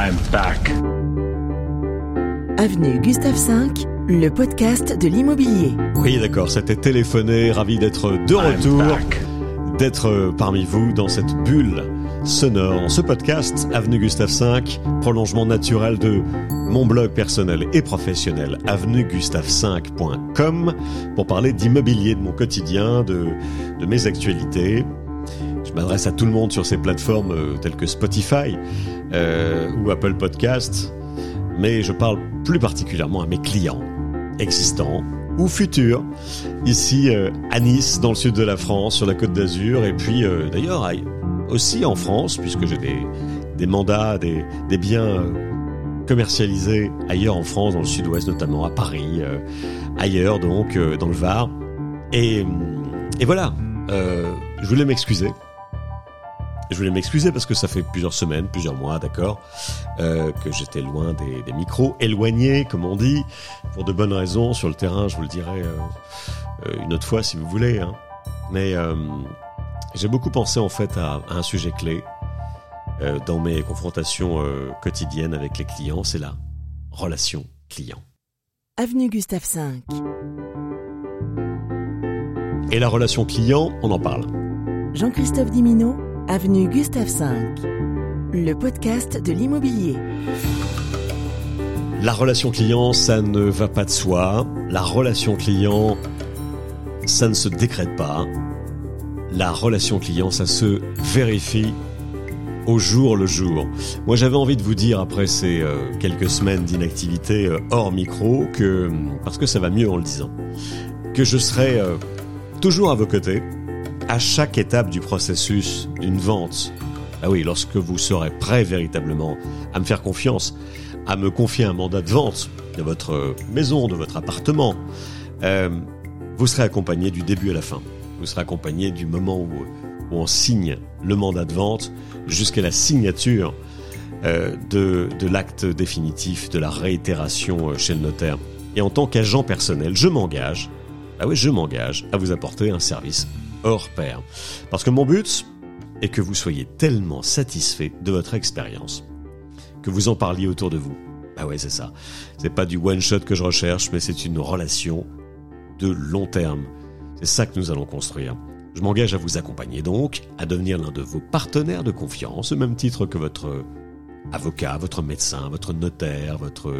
I'm back. Avenue Gustave V, le podcast de l'immobilier. Oui, d'accord, c'était téléphoné, ravi d'être de I'm retour, back. d'être parmi vous dans cette bulle sonore. Ce podcast, Avenue Gustave V, prolongement naturel de mon blog personnel et professionnel, avenuegustave5.com, pour parler d'immobilier, de mon quotidien, de, de mes actualités. Je m'adresse à tout le monde sur ces plateformes euh, telles que Spotify euh, ou Apple Podcast, mais je parle plus particulièrement à mes clients existants ou futurs, ici euh, à Nice, dans le sud de la France, sur la côte d'Azur, et puis euh, d'ailleurs aille- aussi en France, puisque j'ai des, mandats, des, biens euh, commercialisés ailleurs en France, dans le sud-ouest notamment, à Paris, euh, ailleurs donc, euh, dans le Var. Et, voilà, euh, je voulais m'excuser. Je voulais m'excuser parce que ça fait plusieurs semaines, plusieurs mois, d'accord, euh, que j'étais loin des, des micros, éloigné, comme on dit, pour de bonnes raisons sur le terrain. Je vous le dirai euh, euh, une autre fois si vous voulez. Hein. Mais euh, j'ai beaucoup pensé en fait à, à un sujet clé dans mes confrontations quotidiennes avec les clients, c'est la relation client. Avenue Gustave V. Et la relation client, on en parle. Jean-Christophe Dimino, Avenue Gustave V. Le podcast de l'immobilier. La relation client, ça ne va pas de soi. La relation client, ça ne se décrète pas. La relation client, ça se vérifie au jour le jour. Moi, j'avais envie de vous dire, après ces euh, quelques semaines d'inactivité euh, hors micro, que, parce que ça va mieux en le disant, que je serai euh, toujours à vos côtés, à chaque étape du processus d'une vente. Ah oui, lorsque vous serez prêt véritablement à me faire confiance, à me confier un mandat de vente de votre maison, de votre appartement, euh, vous serez accompagné du début à la fin. Vous serez accompagné du moment où, où on signe le mandat de vente jusqu'à la signature euh, de, de l'acte définitif, de la réitération euh, chez le notaire. Et en tant qu'agent personnel, je m'engage, ah oui, je m'engage à vous apporter un service hors pair. Parce que mon but est que vous soyez tellement satisfait de votre expérience que vous en parliez autour de vous. Ah ouais, c'est ça. C'est pas du one shot que je recherche, mais c'est une relation de long terme. C'est ça que nous allons construire. Je m'engage à vous accompagner donc, à devenir l'un de vos partenaires de confiance, au même titre que votre avocat, votre médecin, votre notaire, votre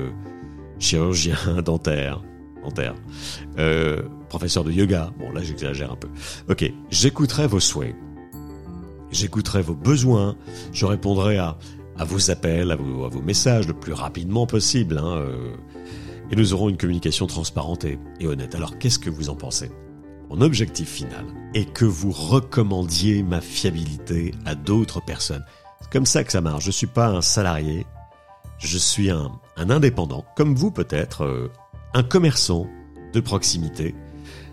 chirurgien dentaire, euh, professeur de yoga. Bon, là, j'exagère un peu. Ok, j'écouterai vos souhaits. J'écouterai vos besoins. Je répondrai à, à vos appels, à vos, messages le plus rapidement possible. Hein, euh, et nous aurons une communication transparente et, honnête. Alors, qu'est-ce que vous en pensez? Mon objectif final est que vous recommandiez ma fiabilité à d'autres personnes. C'est comme ça que ça marche. Je suis pas un salarié. Je suis un, un indépendant, comme vous peut-être, euh, un commerçant de proximité,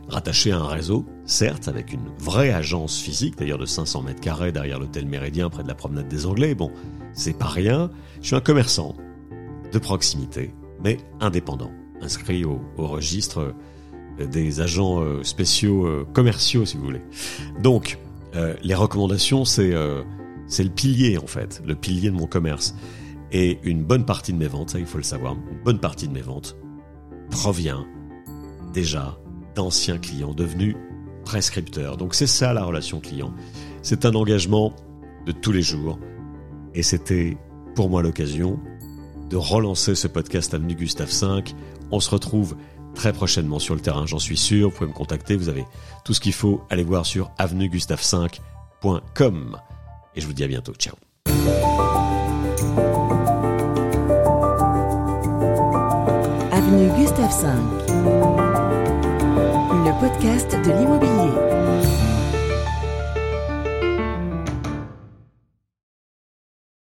rattaché à un réseau, certes, avec une vraie agence physique, d'ailleurs de 500 mètres carrés derrière l'hôtel Méridien, près de la promenade des Anglais. Bon, c'est pas rien. Je suis un commerçant de proximité, mais indépendant, inscrit au, registre euh, des agents euh, spéciaux euh, commerciaux, si vous voulez. Donc, les recommandations, c'est c'est le pilier en fait, le pilier de mon commerce. Et une bonne partie de mes ventes, ça il faut le savoir, une bonne partie de mes ventes provient déjà d'anciens clients devenus prescripteurs. Donc c'est ça la relation client. C'est un engagement de tous les jours. Et c'était pour moi l'occasion de relancer ce podcast Avenue Gustave V. On se retrouve très prochainement sur le terrain, j'en suis sûr. Vous pouvez me contacter, vous avez tout ce qu'il faut. Allez voir sur avenuegustave5.com. Et je vous dis à bientôt. Ciao. Avenue Gustave V. Le podcast de l'immobilier.